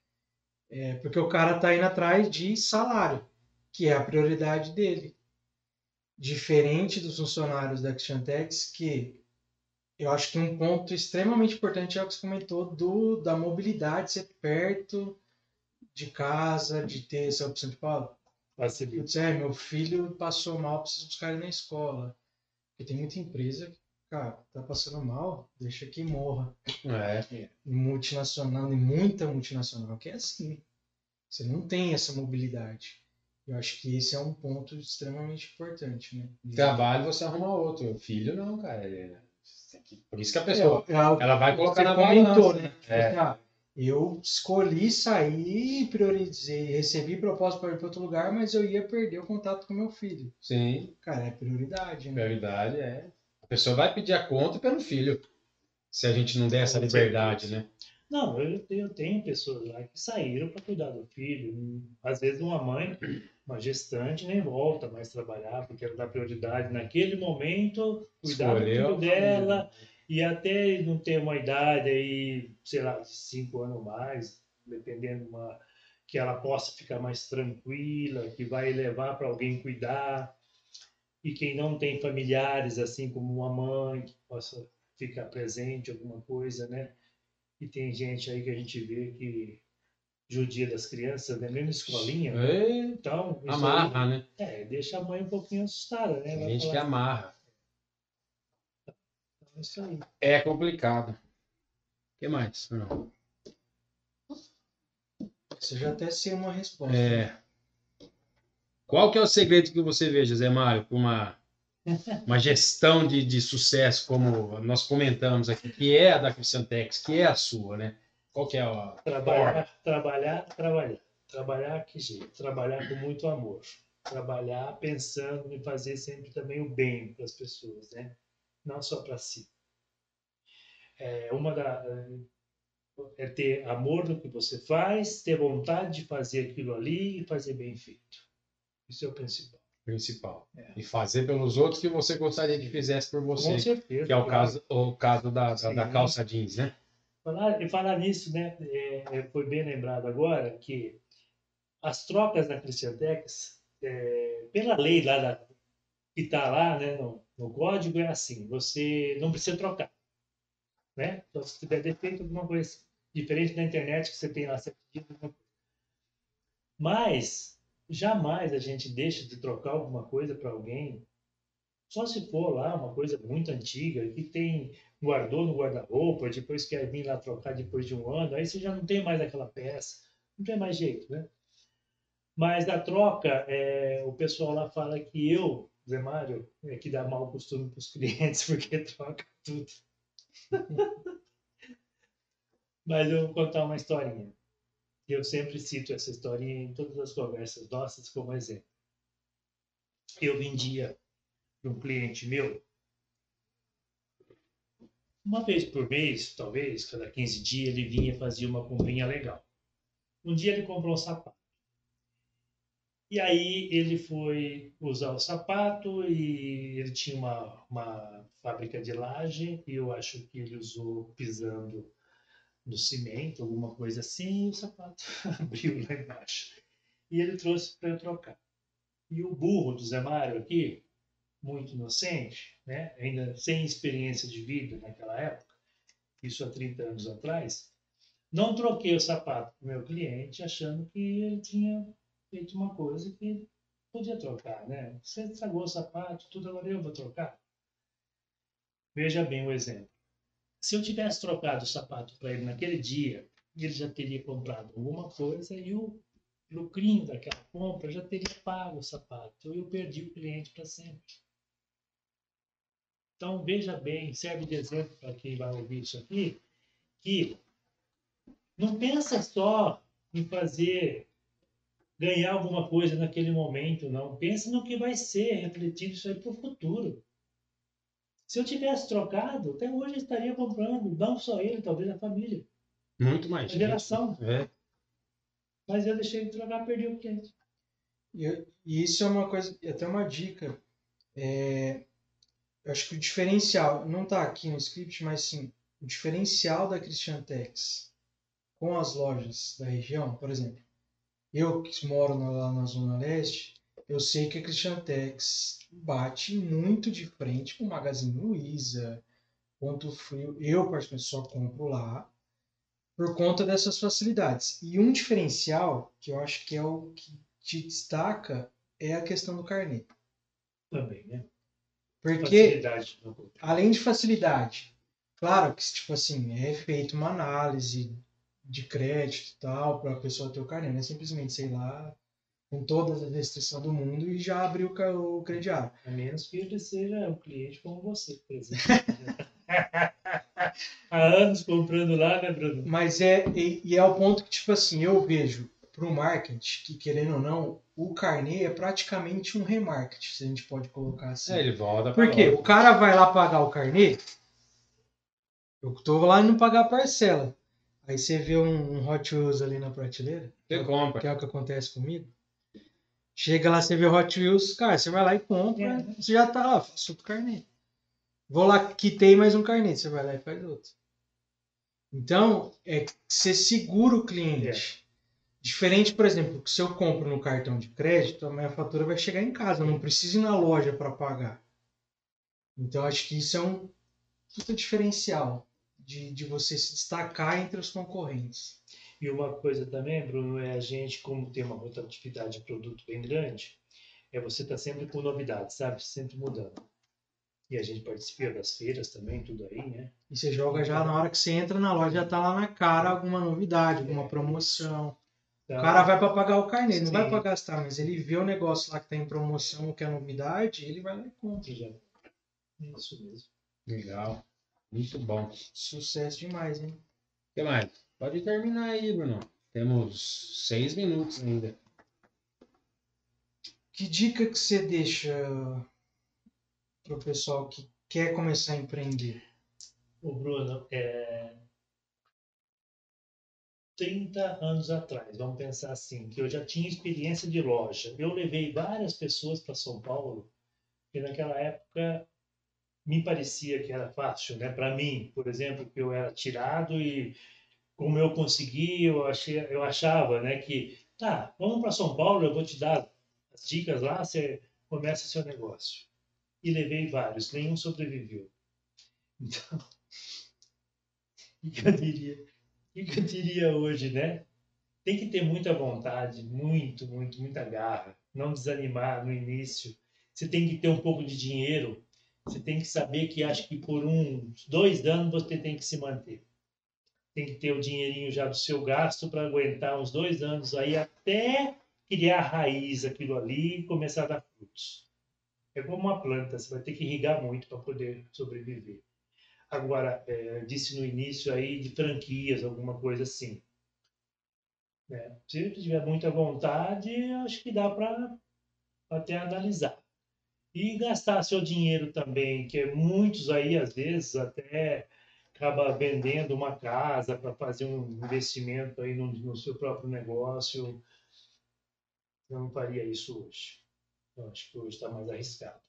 É, porque o cara tá indo atrás de salário, que é a prioridade dele. Diferente dos funcionários da Xantex, que eu acho que um ponto extremamente importante é o que você comentou do, da mobilidade, ser perto de casa, de ter essa opção de Paulo. Facilita. É, meu filho passou mal, preciso buscar ele na escola. Porque tem muita empresa que, cara, tá passando mal, deixa que morra. É. Multinacional, e muita multinacional que é assim. Você não tem essa mobilidade. Eu acho que esse é um ponto extremamente importante, né? Trabalho você arruma outro. Filho não, cara. Por isso que a pessoa. É, é ela vai colocar na comentou, né? É. Ah, Eu escolhi sair, priorizei, recebi proposta para ir para outro lugar, mas eu ia perder o contato com meu filho. Sim, Cara, é prioridade, né? prioridade é. A pessoa vai pedir a conta pelo filho. Se a gente não der essa liberdade, né? Não, eu, eu tenho pessoas lá que saíram para cuidar do filho. Às vezes uma mãe, uma gestante, nem volta mais trabalhar, porque ela dá prioridade naquele momento, cuidar Escolheu do filho dela, e até não ter uma idade aí, sei lá, cinco anos mais, dependendo uma, que ela possa ficar mais tranquila, que vai levar para alguém cuidar. E quem não tem familiares, assim como uma mãe, que possa ficar presente, alguma coisa, né? E tem gente aí que a gente vê que judia das crianças, né? mesmo escolinha. É, Então, amarra, né? aí, é, deixa a mãe um pouquinho assustada, né? Vai gente que falar, amarra. "É isso aí. É complicado. O que mais? Não. Você já até sei uma resposta. É. Qual que é o segredo que você vê, José Mário, para uma, uma gestão de, de sucesso, como nós comentamos aqui, que é a da Christiantex, que é a sua, né? Qual que é a Trabalhar, trabalhar, trabalhar. Trabalhar que jeito? Trabalhar com muito amor. Trabalhar pensando em fazer sempre também o bem para as pessoas, né? Não só para si. É, uma da, é ter amor no que você faz, ter vontade de fazer aquilo ali e fazer bem feito. Isso é o principal. principal? É. E fazer pelos outros que você gostaria que fizesse por Com você, certeza. que é o caso, o caso da, da, da calça jeans, né? Falar, e falar nisso, né? é, é, foi bem lembrado agora que as trocas da Christiantex, é, pela lei lá da, que está lá né, no, no código, é assim: você não precisa trocar. Né? Então, se tiver defeito, alguma coisa diferente na internet que você tem lá, você. Mas jamais a gente deixa de trocar alguma coisa para alguém, só se for lá uma coisa muito antiga, que tem guardou no guarda-roupa, depois quer vir lá trocar depois de um ano, aí você já não tem mais aquela peça, não tem mais jeito, né? Mas da troca, é, o pessoal lá fala que eu, Zé Mário, é que dá mau costume para os clientes, porque troca tudo. Mas eu vou contar uma historinha. Eu sempre cito essa historinha em todas as conversas nossas como exemplo. Eu vendia para um cliente meu uma vez por mês, talvez, cada 15 dias, ele vinha e fazia uma comprinha legal. Um dia ele comprou um sapato. E aí ele foi usar o sapato e ele tinha uma, uma fábrica de laje e eu acho que ele usou pisando no cimento, alguma coisa assim, e o sapato abriu lá embaixo. E ele trouxe para eu trocar. E o burro do Zé Mário aqui, muito inocente, né? ainda sem experiência de vida naquela época, isso há 30 anos atrás, não troquei o sapato para o meu cliente achando que ele tinha feito uma coisa que podia trocar. Né? Você estragou o sapato, tudo agora eu vou trocar. Veja bem o exemplo. Se eu tivesse trocado o sapato para ele naquele dia, ele já teria comprado alguma coisa e o lucrinho daquela compra já teria pago o sapato. Então eu perdi o cliente para sempre. Então veja bem, serve de exemplo para quem vai ouvir isso aqui, que não pensa só em fazer ganhar alguma coisa naquele momento, não. Pensa no que vai ser refletido isso aí para o futuro. Se eu tivesse trocado, até hoje eu estaria comprando, não só ele, talvez a família, Muito mais. a geração. É. Mas eu deixei de trocar, perdi o cliente. E, e isso é uma coisa, e até uma dica. É, eu acho que o diferencial, não está aqui no script, mas sim, o diferencial da Christian Tex com as lojas da região, por exemplo, eu que moro na- lá na Zona Leste, eu sei que a Christian Tex bate muito de frente com o Magazine Luiza, Ponto Frio. Eu, particularmente, só compro lá por conta dessas facilidades. E um diferencial, que eu acho que é o que te destaca, é a questão do carnê. Também, né? Porque, além de facilidade, claro que, tipo assim, é feita uma análise de crédito e tal, para a pessoa ter o carnê. Não é simplesmente, sei lá, com todas as restrições do mundo e já abriu o o crediário. A menos que ele seja um cliente como você, por exemplo. Há anos comprando lá, né, Bruno? Mas é, e, e é o ponto que, tipo assim, eu vejo pro marketing, que querendo ou não, o carnê é praticamente um remarketing, se a gente pode colocar assim. É, ele volta pra Por quê? loja. O cara vai lá pagar o carnê, eu tô lá indo pagar a parcela. Aí você vê um, um Hot Wheels ali na prateleira, Você compra. que é o que acontece comigo. Chega lá, você vê o Hot Wheels, cara, você vai lá e compra, É. você já tá lá, faço outro carnê. Vou lá, quitei mais um carnê, você vai lá e faz outro. Então, é que você segura o cliente. Diferente, por exemplo, que se eu compro no cartão de crédito, a minha fatura vai chegar em casa, eu não preciso ir na loja para pagar. Então, acho que isso é um puta diferencial de, de você se destacar entre os concorrentes. E uma coisa também, Bruno, é a gente, como tem uma rotatividade de produto bem grande, é você estar sempre com novidades, sabe? Sempre mudando. E a gente participa das feiras também, tudo aí, né? E você joga já na hora que você entra na loja, já tá lá na cara alguma novidade, alguma promoção. Então, O cara vai para pagar o carnê, não vai para gastar, mas ele vê o negócio lá que tá em promoção, que é novidade, ele vai lá e compra. já- Isso mesmo. Legal. Muito bom. Sucesso demais, hein? O que mais? Pode terminar aí, Bruno. Temos seis minutos ainda. Que dica que você deixa pro pessoal que quer começar a empreender? O Bruno, é... 30 anos atrás, vamos pensar assim, que eu já tinha experiência de loja. Eu levei várias pessoas para São Paulo, que naquela época me parecia que era fácil, né? Para mim, por exemplo, que eu era tirado e como eu consegui, eu achei, eu achava, né, que tá, vamos para São Paulo, eu vou te dar as dicas lá, você começa seu negócio. E levei vários, nenhum sobreviveu. Então, o que eu diria? O que eu diria hoje, né? Tem que ter muita vontade, muito, muito, muita garra. Não desanimar no início. Você tem que ter um pouco de dinheiro. Você tem que saber que acho que por uns dois anos você tem que se manter. Tem que ter o dinheirinho já do seu gasto para aguentar uns dois anos aí até criar raiz aquilo ali e começar a dar frutos. É como uma planta, você vai ter que irrigar muito para poder sobreviver. Agora, é, disse no início aí de franquias, alguma coisa assim. Né? Se tiver muita vontade, acho que dá para até analisar. E gastar seu dinheiro também, que é muitos aí, às vezes, até acaba vendendo uma casa para fazer um investimento aí no, no seu próprio negócio. Eu não faria isso hoje. Eu acho que hoje está mais arriscado.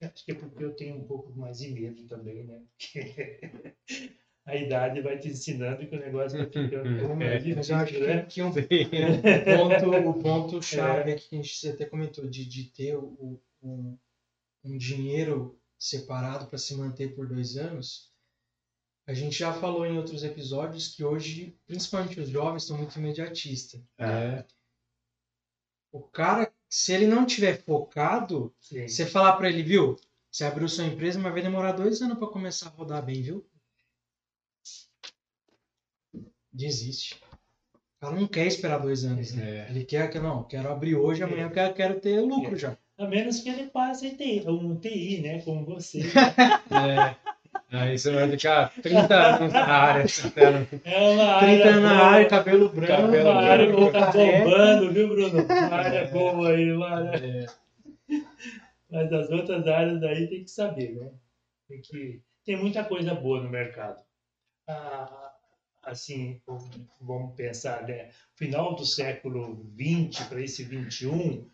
Acho que é porque eu tenho um pouco mais de medo também, né? Porque a idade vai te ensinando que o negócio vai ficando um pouco mais Mas eu acho difícil, que, né? que um, o ponto, o ponto chave aqui que a gente até comentou, de, de ter o, um, um dinheiro separado para se manter por dois anos, a gente já falou em outros episódios que hoje, principalmente os jovens, estão muito imediatistas. É. O cara, se ele não tiver focado, Sim. você falar para ele, viu? Você abriu sua empresa, mas vai demorar dois anos para começar a rodar bem, viu? Desiste. O cara não quer esperar dois anos, né? É. Ele quer que não, quero abrir hoje, amanhã eu quero, quero ter lucro já. A menos que ele passe TI, um TI, né? Como você. É. Aí você vai ficar 30 anos na área. É uma 30 área anos na boa, área, cabelo branco, Cabelo uma área que branco, tá bombando, viu, Bruno? Uma área boa aí, uma área. É. Mas as outras áreas daí tem que saber, né? Tem, que... tem muita coisa boa no mercado. Ah, assim, vamos pensar, né? Final do século XX para esse XXI,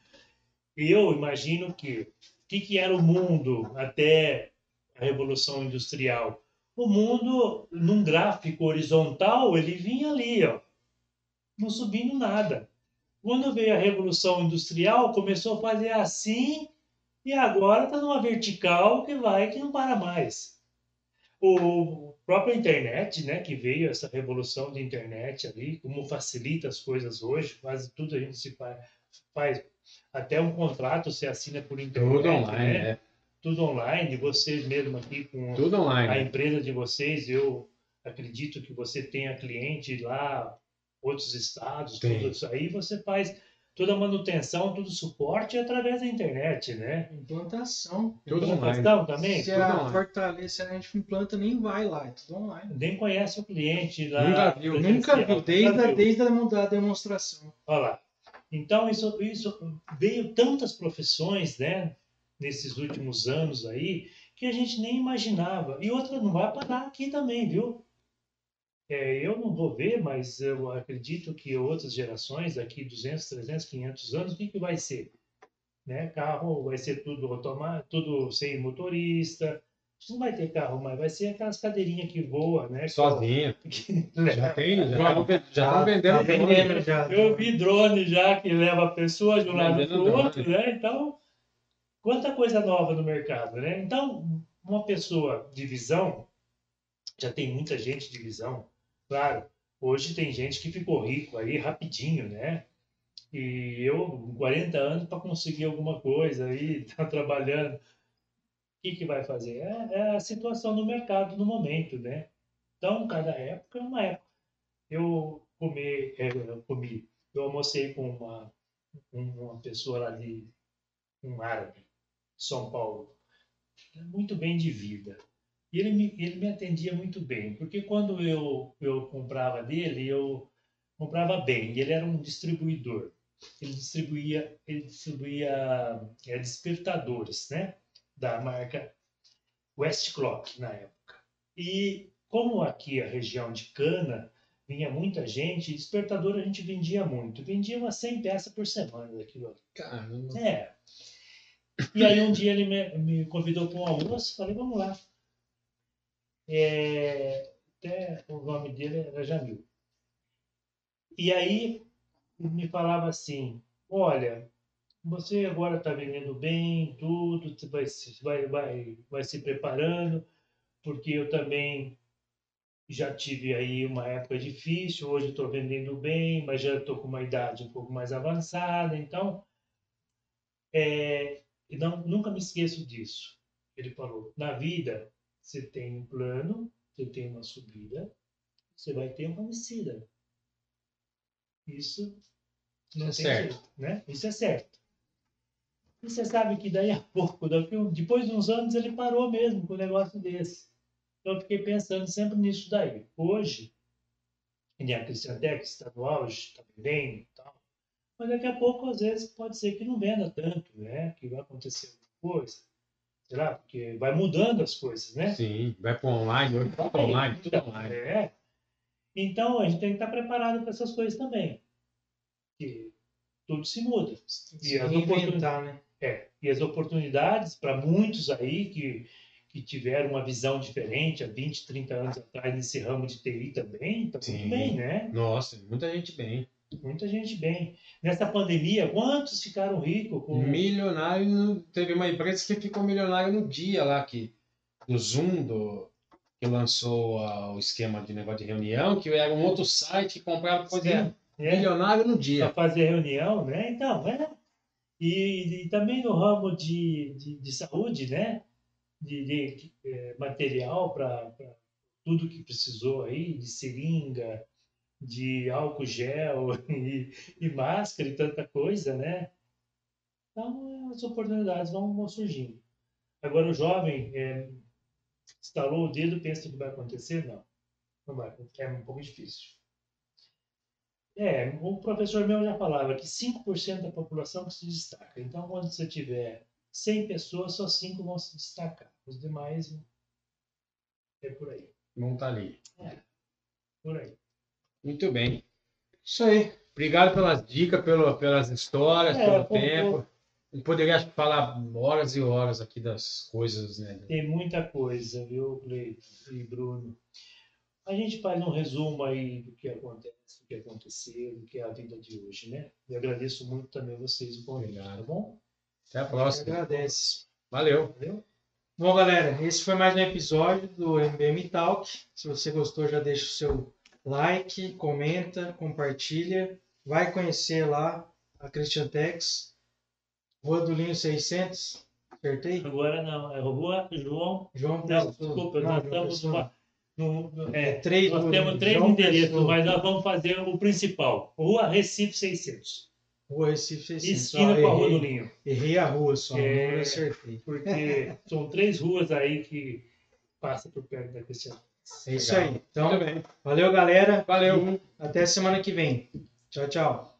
eu imagino que o que, que era o mundo até a Revolução Industrial? O mundo, num gráfico horizontal, ele vinha ali, ó, não subindo nada. Quando veio a Revolução Industrial, começou a fazer assim e agora está numa vertical que vai que não para mais. O própria internet, né, que veio essa revolução de internet ali, como facilita as coisas hoje, quase tudo a gente se faz até um contrato se assina por internet, Tudo online, né? é. Tudo online, vocês mesmo aqui com Tudo a online. empresa de vocês, eu acredito que você tenha cliente lá, outros estados, Tem. tudo isso aí, você faz toda a manutenção, todo o suporte através da internet, né? Implantação. Tudo Implantação também? Se tudo a online. Fortaleza, se a gente implanta, nem vai lá, é tudo online. Nem conhece o cliente lá. Nunca viu, Nunca viu, desde, nunca a, viu. desde a mu- da demonstração. Olha lá. Então, isso, isso veio tantas profissões, né, nesses últimos anos aí, que a gente nem imaginava. E outra não vai parar aqui também, viu? É, eu não vou ver, mas eu acredito que outras gerações, daqui 200, 300, 500 anos, o que, que vai ser? Né? Carro vai ser tudo automático, tudo sem motorista. Não vai ter carro mais, vai ser aquelas cadeirinhas que voam, né? Sozinho. Que Já tem, já estão já tão vendendo. tá vendendo já. Eu vi drone já que leva a pessoa de um lado para o outro, drone. né? Então, quanta coisa nova no mercado, né? Então, uma pessoa de visão, já tem muita gente de visão, claro. Hoje tem gente que ficou rico aí rapidinho, né? E eu, com 40 anos, para conseguir alguma coisa aí, tá trabalhando. Que, que vai fazer? É, é a situação do mercado no momento, né? Então, cada época é uma época. Eu comi, é, eu comi, eu almocei com uma, uma pessoa lá de um árabe, São Paulo, muito bem de vida. E ele me, ele me atendia muito bem, porque quando eu, eu comprava dele, eu comprava bem. Ele era um distribuidor. Ele distribuía, ele distribuía é, despertadores, né? Da marca West Clock na época. E como aqui a região de Cana vinha muita gente, despertador a gente vendia muito. Vendia umas 100 peças por semana daquilo ali. Caramba. É. E aí um dia ele me, me convidou para um almoço, falei, vamos lá. É, até o nome dele era Jamil. E aí ele me falava assim, olha, você agora está vendendo bem, tudo, vai, se- vai, vai, vai se preparando, porque eu também já tive aí uma época difícil, hoje estou vendendo bem, mas já estou com uma idade um pouco mais avançada, então é, não, nunca me esqueço disso. Ele falou: na vida, você tem um plano, você tem uma subida, você vai ter uma descida. Isso não Isso é certo. jeito, né? Isso é certo. E você sabe que daí a pouco, depois de uns anos, ele parou mesmo com um negócio desse. Então eu fiquei pensando sempre nisso daí. Hoje, e a Cristiantec está no auge, está vendendo e tal. Mas daqui a pouco, às vezes, pode ser que não venda tanto, né? Que vai acontecer alguma coisa. Sei lá, porque vai mudando as coisas, né? Sim, vai para online, hoje tudo online, tudo Então, online. É. Então, a gente tem que estar preparado para essas coisas também. Que tudo se muda. Se E as reinventar, né? É, e as oportunidades para muitos aí que, que tiveram uma visão diferente há 20, 30 anos atrás nesse ramo de TI também, está muito bem, né? Nossa, muita gente bem. Muita gente bem. Nessa pandemia, quantos ficaram ricos com Milionário, teve uma empresa que ficou milionária no dia lá, que, do Zoom, do, que lançou ah, o esquema de negócio de reunião, que era um outro site que comprava coisa. Sim, né? Milionário no para dia. fazer reunião, né? Então, é. E, e também no ramo de, de, de saúde, né? De, de, eh, material para tudo que precisou aí, de seringa, de álcool gel e, e máscara e tanta coisa, né? Então, as oportunidades vão, vão surgindo. Agora, o jovem eh, estalou o dedo pensa que vai acontecer? Não. Não vai. É um pouco difícil. É, o professor meu já falava que 5% da população que se destaca. Então, quando você tiver 100 pessoas, só 5 vão se destacar. Os demais é por aí. Não tá ali. Por aí. Muito bem. Isso aí. Obrigado pelas dicas, pelo, pelas histórias, É, pelo tempo. Eu poderia falar horas e horas aqui das coisas, né? Tem muita coisa, viu, Cleiton e Bruno? A gente faz um resumo aí do que acontece, do que aconteceu, do que é a vida de hoje, né? E agradeço muito também vocês o convite, Obrigado. tá bom? Até a próxima. agradece. Valeu. Valeu? Bom, galera, esse foi mais um episódio do MBM Talk. Se você gostou, já deixa o seu like, comenta, compartilha. Vai conhecer lá a Christian Tex, Rua do Linho 600. Acertei? Agora não, é Rua João. João Não, desculpa, Não, nós estamos. No, É três nós temos três João endereços, Pessoa. mas nós vamos fazer o principal. Rua Recife 600. Rua Recife 600. Esquina com a Rua do errei, Linho. errei a rua só, É. não acertei. Porque são três ruas aí que passam por perto da Cristiana. É isso Legal. aí. Então, valeu, galera. Valeu. E até semana que vem. Tchau, tchau.